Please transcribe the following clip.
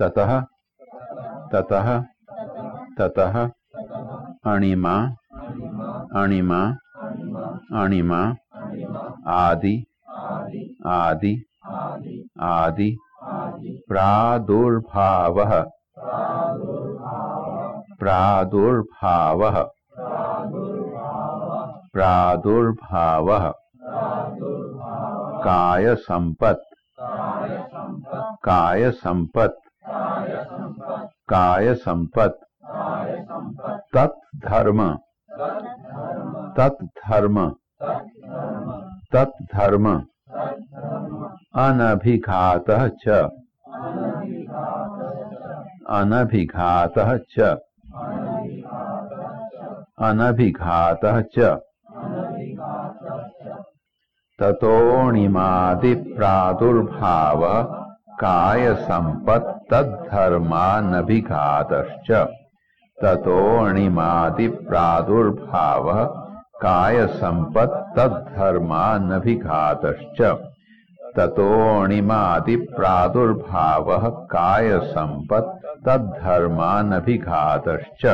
ततः ततः ततः अणिमा अणिमा अणिमा आदि आदि आदि प्रादुर्भावः प्रादुर्भावः प्रादुर्भावः कायसम्पत् कायसम्पत् काय संपत तत् धर्म तत् धर्म तत् धर्म अनभिघात च। अनभिघात च। अनभिघात च। ततोणिमादिप्रादुर्भावः अनभिघातः च ततोऽणिमादिप्रादुर्भाव कायसम्पत्तद्धर्मानभिघातश्च। ततोऽणिमादिप्रादुर्भावः ततोऽणिमादिप्रादुर्भावः कायसम्पत्तद्धर्मानभिघातश्च